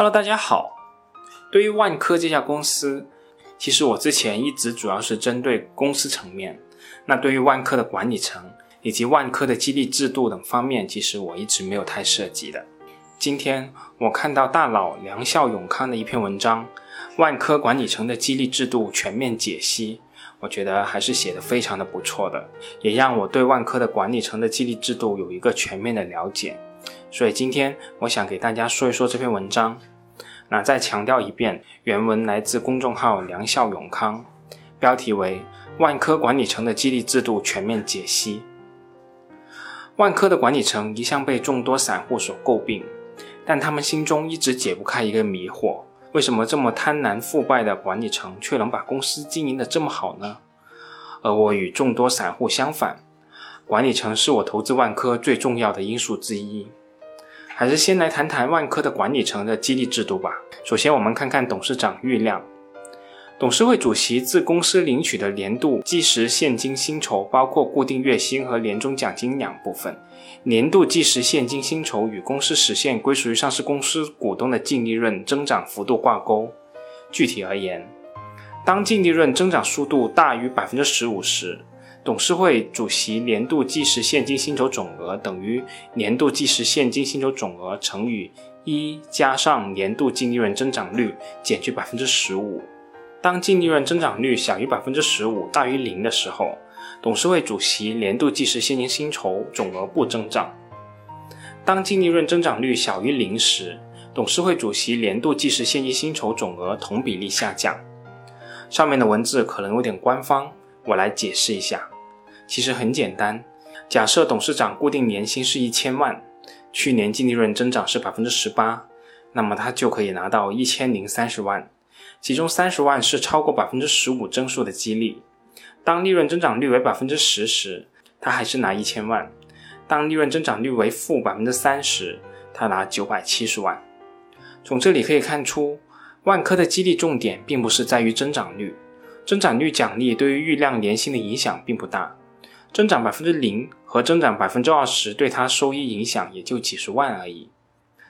Hello，大家好。对于万科这家公司，其实我之前一直主要是针对公司层面。那对于万科的管理层以及万科的激励制度等方面，其实我一直没有太涉及的。今天我看到大佬梁孝永康的一篇文章，《万科管理层的激励制度全面解析》，我觉得还是写的非常的不错的，也让我对万科的管理层的激励制度有一个全面的了解。所以今天我想给大家说一说这篇文章。那再强调一遍，原文来自公众号梁孝永康，标题为《万科管理层的激励制度全面解析》。万科的管理层一向被众多散户所诟病，但他们心中一直解不开一个迷惑：为什么这么贪婪腐败的管理层却能把公司经营得这么好呢？而我与众多散户相反，管理层是我投资万科最重要的因素之一。还是先来谈谈万科的管理层的激励制度吧。首先，我们看看董事长郁亮。董事会主席自公司领取的年度计时现金薪酬包括固定月薪和年终奖金两部分。年度计时现金薪酬与公司实现归属于上市公司股东的净利润增长幅度挂钩。具体而言，当净利润增长速度大于百分之十五时，董事会主席年度计时现金薪酬总额等于年度计时现金薪酬总额乘以一加上年度净利润增长率减去百分之十五。当净利润增长率小于百分之十五，大于零的时候，董事会主席年度计时现金薪酬总额不增长。当净利润增长率小于零时，董事会主席年度计时现金薪酬总额同比例下降。上面的文字可能有点官方。我来解释一下，其实很简单。假设董事长固定年薪是一千万，去年净利润增长是百分之十八，那么他就可以拿到一千零三十万，其中三十万是超过百分之十五增速的激励。当利润增长率为百分之十时，他还是拿一千万；当利润增长率为负百分之三十，他拿九百七十万。从这里可以看出，万科的激励重点并不是在于增长率。增长率奖励对于郁亮年薪的影响并不大，增长百分之零和增长百分之二十对它收益影响也就几十万而已。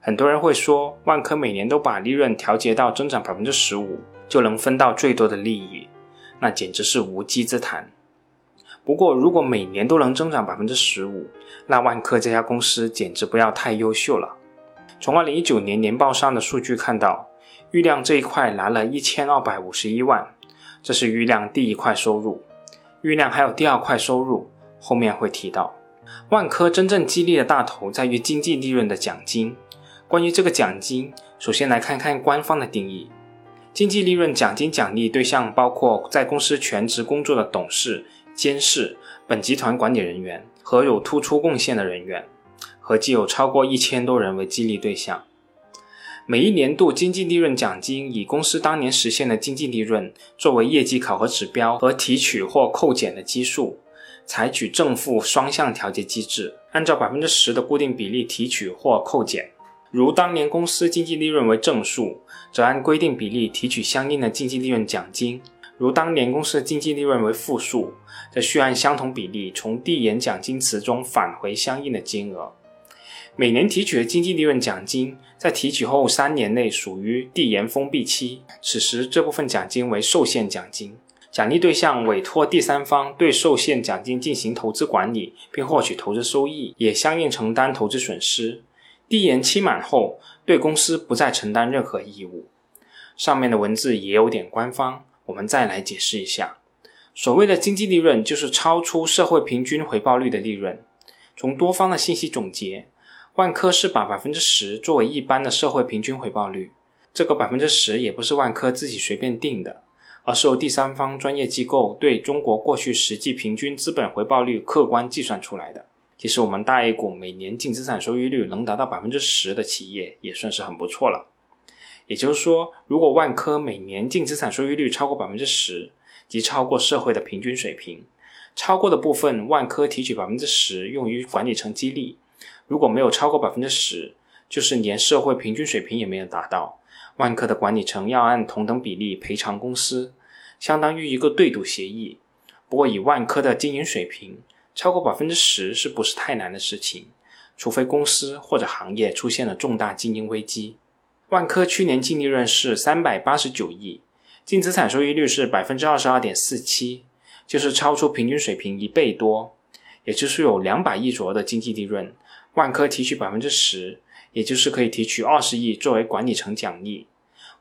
很多人会说，万科每年都把利润调节到增长百分之十五，就能分到最多的利益，那简直是无稽之谈。不过，如果每年都能增长百分之十五，那万科这家公司简直不要太优秀了。从二零一九年年报上的数据看到，郁亮这一块拿了一千二百五十一万。这是郁亮第一块收入，郁亮还有第二块收入，后面会提到。万科真正激励的大头在于经济利润的奖金。关于这个奖金，首先来看看官方的定义：经济利润奖金奖励对象包括在公司全职工作的董事、监事、本集团管理人员和有突出贡献的人员，合计有超过一千多人为激励对象。每一年度经济利润奖金以公司当年实现的经济利润作为业绩考核指标和提取或扣减的基数，采取正负双向调节机制，按照百分之十的固定比例提取或扣减。如当年公司经济利润为正数，则按规定比例提取相应的经济利润奖金；如当年公司的经济利润为负数，则需按相同比例从递延奖金池中返回相应的金额。每年提取的经济利润奖金，在提取后三年内属于递延封闭期，此时这部分奖金为受限奖金，奖励对象委托第三方对受限奖金进行投资管理，并获取投资收益，也相应承担投资损失。递延期满后，对公司不再承担任何义务。上面的文字也有点官方，我们再来解释一下。所谓的经济利润，就是超出社会平均回报率的利润。从多方的信息总结。万科是把百分之十作为一般的社会平均回报率，这个百分之十也不是万科自己随便定的，而是由第三方专业机构对中国过去实际平均资本回报率客观计算出来的。其实我们大 A 股每年净资产收益率能达到百分之十的企业也算是很不错了。也就是说，如果万科每年净资产收益率超过百分之十，即超过社会的平均水平，超过的部分万科提取百分之十用于管理层激励。如果没有超过百分之十，就是连社会平均水平也没有达到。万科的管理层要按同等比例赔偿公司，相当于一个对赌协议。不过以万科的经营水平，超过百分之十是不是太难的事情？除非公司或者行业出现了重大经营危机。万科去年净利润是三百八十九亿，净资产收益率是百分之二十二点四七，就是超出平均水平一倍多。也就是有两百亿左右的经济利润，万科提取百分之十，也就是可以提取二十亿作为管理层奖励。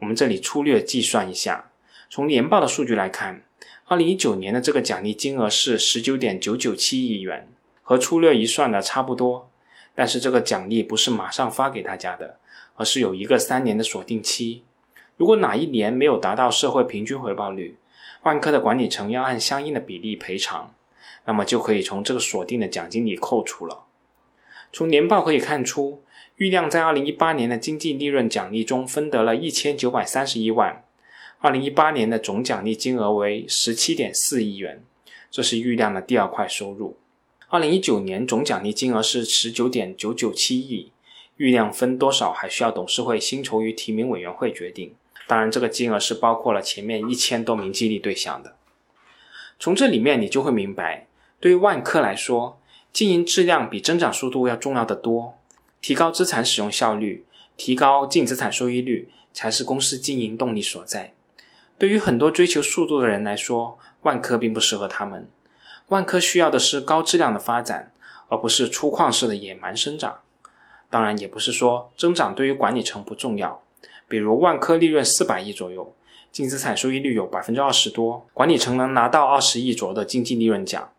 我们这里粗略计算一下，从年报的数据来看，二零一九年的这个奖励金额是十九点九九七亿元，和粗略一算的差不多。但是这个奖励不是马上发给大家的，而是有一个三年的锁定期。如果哪一年没有达到社会平均回报率，万科的管理层要按相应的比例赔偿。那么就可以从这个锁定的奖金里扣除了。从年报可以看出，郁亮在二零一八年的经济利润奖励中分得了一千九百三十一万，二零一八年的总奖励金额为十七点四亿元，这是郁亮的第二块收入。二零一九年总奖励金额是十九点九九七亿，郁亮分多少还需要董事会薪酬与提名委员会决定。当然，这个金额是包括了前面一千多名激励对象的。从这里面你就会明白。对于万科来说，经营质量比增长速度要重要的多。提高资产使用效率，提高净资产收益率，才是公司经营动力所在。对于很多追求速度的人来说，万科并不适合他们。万科需要的是高质量的发展，而不是粗犷式的野蛮生长。当然，也不是说增长对于管理层不重要。比如万科利润四百亿左右，净资产收益率有百分之二十多，管理层能拿到二十亿左右的经济利润奖。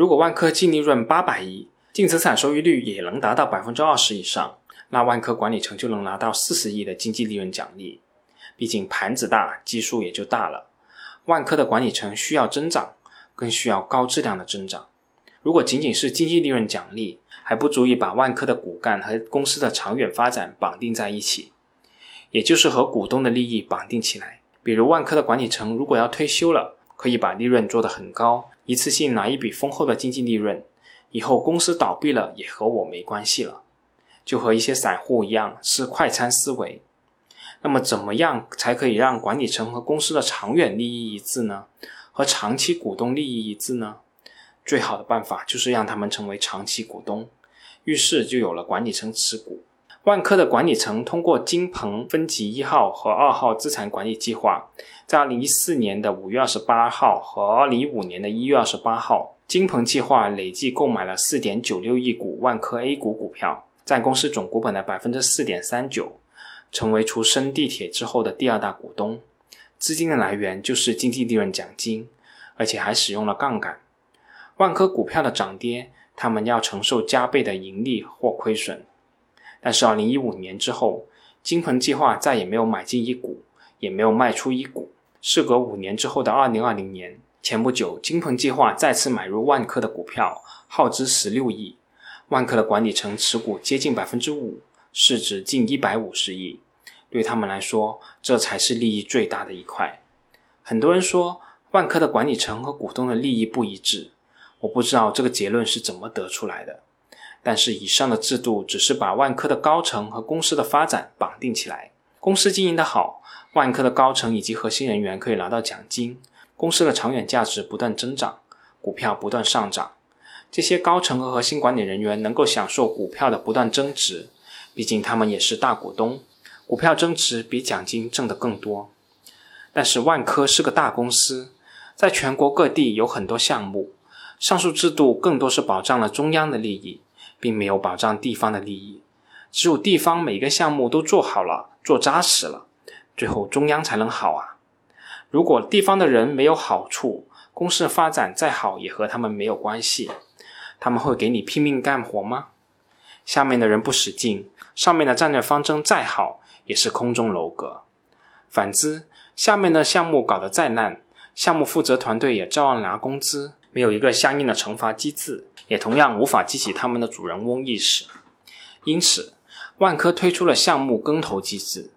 如果万科净利润八百亿，净资产收益率也能达到百分之二十以上，那万科管理层就能拿到四十亿的经济利润奖励。毕竟盘子大，基数也就大了。万科的管理层需要增长，更需要高质量的增长。如果仅仅是经济利润奖励，还不足以把万科的骨干和公司的长远发展绑定在一起，也就是和股东的利益绑定起来。比如万科的管理层如果要退休了，可以把利润做得很高。一次性拿一笔丰厚的经济利润，以后公司倒闭了也和我没关系了，就和一些散户一样是快餐思维。那么怎么样才可以让管理层和公司的长远利益一致呢？和长期股东利益一致呢？最好的办法就是让他们成为长期股东，于是就有了管理层持股。万科的管理层通过金鹏分级一号和二号资产管理计划，在二零一四年的五月二十八号和二零一五年的一月二十八号，金鹏计划累计购买了四点九六亿股万科 A 股股票，占公司总股本的百分之四点三九，成为除深地铁之后的第二大股东。资金的来源就是经济利润奖金，而且还使用了杠杆。万科股票的涨跌，他们要承受加倍的盈利或亏损。但是，二零一五年之后，金鹏计划再也没有买进一股，也没有卖出一股。事隔五年之后的二零二零年，前不久，金鹏计划再次买入万科的股票，耗资十六亿，万科的管理层持股接近百分之五，市值近一百五十亿。对他们来说，这才是利益最大的一块。很多人说，万科的管理层和股东的利益不一致，我不知道这个结论是怎么得出来的。但是以上的制度只是把万科的高层和公司的发展绑定起来。公司经营的好，万科的高层以及核心人员可以拿到奖金，公司的长远价值不断增长，股票不断上涨。这些高层和核心管理人员能够享受股票的不断增值，毕竟他们也是大股东，股票增值比奖金挣得更多。但是万科是个大公司，在全国各地有很多项目，上述制度更多是保障了中央的利益。并没有保障地方的利益，只有地方每个项目都做好了、做扎实了，最后中央才能好啊。如果地方的人没有好处，公司发展再好也和他们没有关系。他们会给你拼命干活吗？下面的人不使劲，上面的战略方针再好也是空中楼阁。反之，下面的项目搞得再烂，项目负责团队也照样拿工资，没有一个相应的惩罚机制。也同样无法激起他们的主人翁意识，因此，万科推出了项目跟投机制，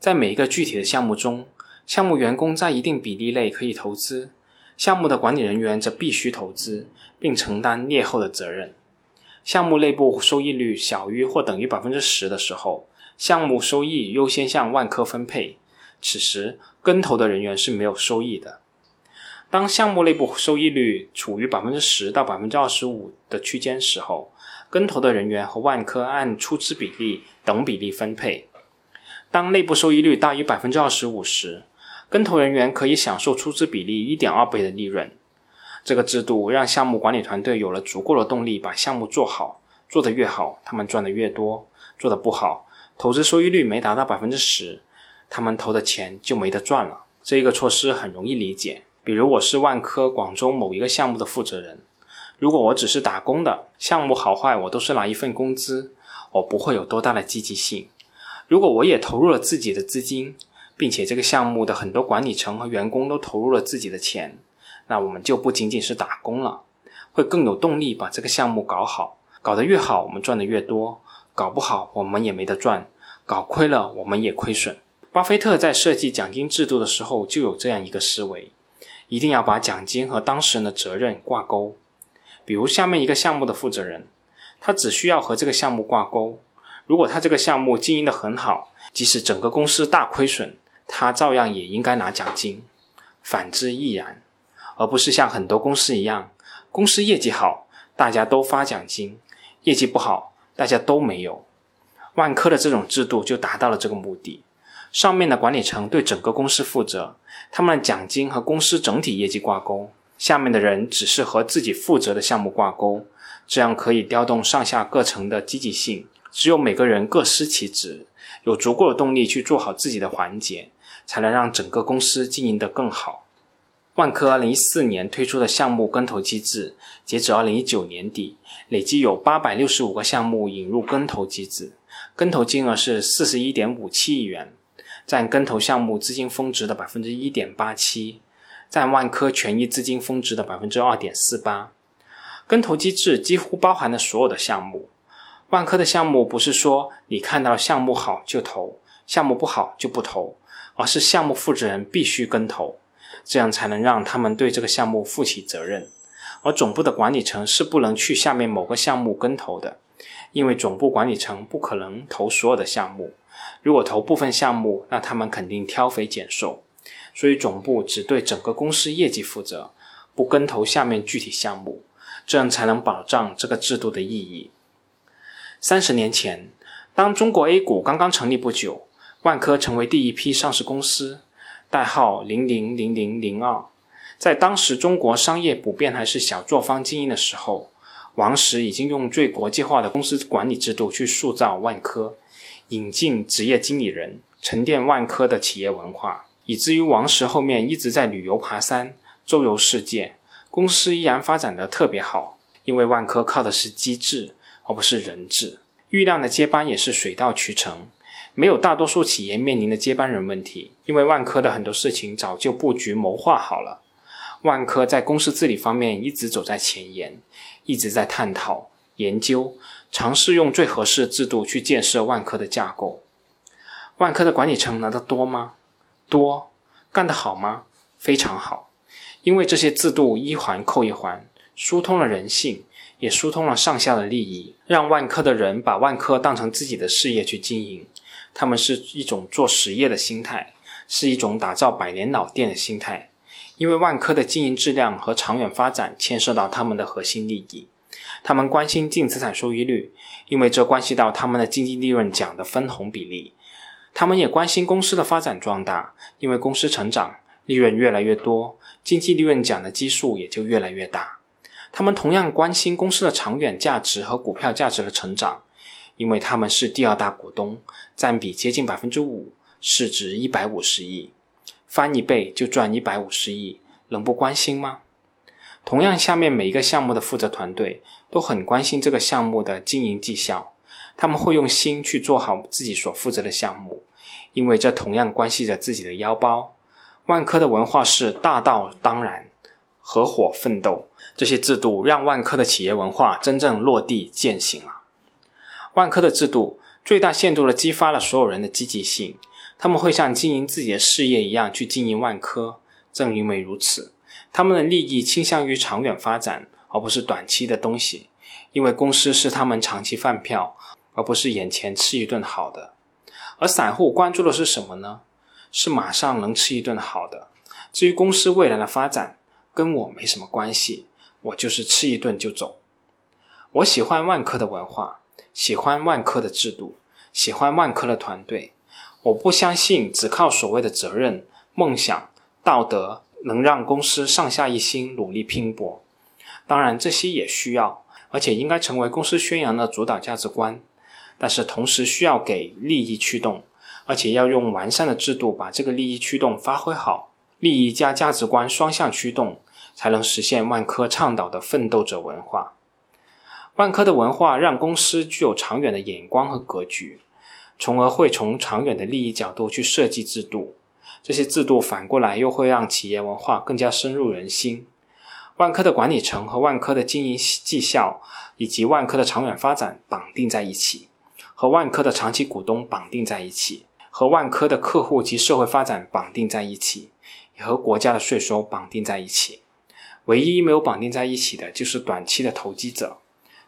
在每一个具体的项目中，项目员工在一定比例内可以投资，项目的管理人员则必须投资，并承担劣后的责任。项目内部收益率小于或等于百分之十的时候，项目收益优先向万科分配，此时跟投的人员是没有收益的。当项目内部收益率处于百分之十到百分之二十五的区间时候，跟投的人员和万科按出资比例等比例分配。当内部收益率大于百分之二十五时，跟投人员可以享受出资比例一点二倍的利润。这个制度让项目管理团队有了足够的动力把项目做好，做得越好，他们赚得越多；做得不好，投资收益率没达到百分之十，他们投的钱就没得赚了。这个措施很容易理解，比如我是万科广州某一个项目的负责人，如果我只是打工的，项目好坏我都是拿一份工资，我不会有多大的积极性。如果我也投入了自己的资金，并且这个项目的很多管理层和员工都投入了自己的钱，那我们就不仅仅是打工了，会更有动力把这个项目搞好。搞得越好，我们赚的越多；搞不好，我们也没得赚，搞亏了，我们也亏损。巴菲特在设计奖金制度的时候就有这样一个思维：一定要把奖金和当事人的责任挂钩。比如下面一个项目的负责人，他只需要和这个项目挂钩。如果他这个项目经营的很好，即使整个公司大亏损，他照样也应该拿奖金。反之亦然，而不是像很多公司一样，公司业绩好，大家都发奖金；业绩不好，大家都没有。万科的这种制度就达到了这个目的。上面的管理层对整个公司负责，他们的奖金和公司整体业绩挂钩；下面的人只是和自己负责的项目挂钩，这样可以调动上下各层的积极性。只有每个人各司其职，有足够的动力去做好自己的环节，才能让整个公司经营得更好。万科2014年推出的项目跟投机制，截止2019年底，累计有865个项目引入跟投机制，跟投金额是41.57亿元。占跟投项目资金峰值的百分之一点八七，占万科权益资金峰值的百分之二点四八。跟投机制几乎包含了所有的项目。万科的项目不是说你看到项目好就投，项目不好就不投，而是项目负责人必须跟投，这样才能让他们对这个项目负起责任。而总部的管理层是不能去下面某个项目跟投的，因为总部管理层不可能投所有的项目。如果投部分项目，那他们肯定挑肥拣瘦，所以总部只对整个公司业绩负责，不跟投下面具体项目，这样才能保障这个制度的意义。三十年前，当中国 A 股刚刚成立不久，万科成为第一批上市公司，代号零零零零零二。在当时中国商业普遍还是小作坊经营的时候，王石已经用最国际化的公司管理制度去塑造万科。引进职业经理人，沉淀万科的企业文化，以至于王石后面一直在旅游爬山，周游世界，公司依然发展的特别好。因为万科靠的是机制，而不是人治。郁亮的接班也是水到渠成，没有大多数企业面临的接班人问题。因为万科的很多事情早就布局谋划好了。万科在公司治理方面一直走在前沿，一直在探讨研究。尝试用最合适的制度去建设万科的架构。万科的管理层拿得多吗？多。干得好吗？非常好。因为这些制度一环扣一环，疏通了人性，也疏通了上下的利益，让万科的人把万科当成自己的事业去经营。他们是一种做实业的心态，是一种打造百年老店的心态。因为万科的经营质量和长远发展牵涉到他们的核心利益。他们关心净资产收益率，因为这关系到他们的经济利润奖的分红比例。他们也关心公司的发展壮大，因为公司成长，利润越来越多，经济利润奖的基数也就越来越大。他们同样关心公司的长远价值和股票价值的成长，因为他们是第二大股东，占比接近百分之五，市值一百五十亿，翻一倍就赚一百五十亿，能不关心吗？同样，下面每一个项目的负责团队都很关心这个项目的经营绩效，他们会用心去做好自己所负责的项目，因为这同样关系着自己的腰包。万科的文化是大道当然，合伙奋斗，这些制度让万科的企业文化真正落地践行了。万科的制度最大限度地激发了所有人的积极性，他们会像经营自己的事业一样去经营万科。正因为如此。他们的利益倾向于长远发展，而不是短期的东西，因为公司是他们长期饭票，而不是眼前吃一顿好的。而散户关注的是什么呢？是马上能吃一顿好的。至于公司未来的发展，跟我没什么关系，我就是吃一顿就走。我喜欢万科的文化，喜欢万科的制度，喜欢万科的团队。我不相信只靠所谓的责任、梦想、道德能让公司上下一心努力拼搏。当然，这些也需要，而且应该成为公司宣扬的主导价值观。但是同时需要给利益驱动，而且要用完善的制度把这个利益驱动发挥好。利益加价值观双向驱动，才能实现万科倡导的奋斗者文化。万科的文化让公司具有长远的眼光和格局。从而会从长远的利益角度去设计制度，这些制度反过来又会让企业文化更加深入人心。万科的管理层和万科的经营绩效，以及万科的长远发展绑定在一起，和万科的长期股东绑定在一起，和万科的客户及社会发展绑定在一起，也和国家的税收绑定在一起。唯一没有绑定在一起的就是短期的投机者。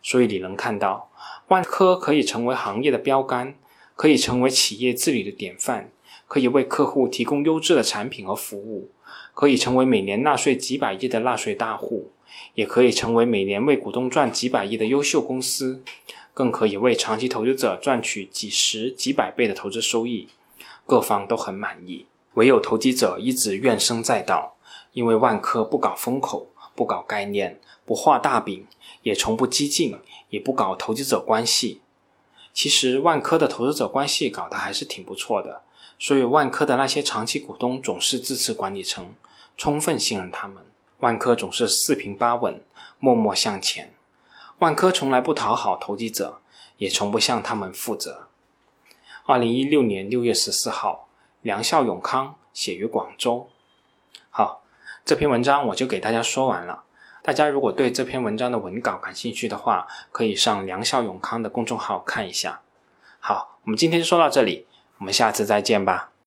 所以你能看到，万科可以成为行业的标杆。可以成为企业治理的典范，可以为客户提供优质的产品和服务，可以成为每年纳税几百亿的纳税大户，也可以成为每年为股东赚几百亿的优秀公司，更可以为长期投资者赚取几十几百倍的投资收益，各方都很满意。唯有投机者一直怨声载道，因为万科不搞风口，不搞概念，不画大饼，也从不激进，也不搞投机者关系。其实万科的投资者关系搞得还是挺不错的，所以万科的那些长期股东总是支持管理层，充分信任他们。万科总是四平八稳，默默向前。万科从来不讨好投机者，也从不向他们负责。二零一六年六月十四号，梁孝永康写于广州。好，这篇文章我就给大家说完了。大家如果对这篇文章的文稿感兴趣的话，可以上梁孝永康的公众号看一下。好，我们今天就说到这里，我们下次再见吧。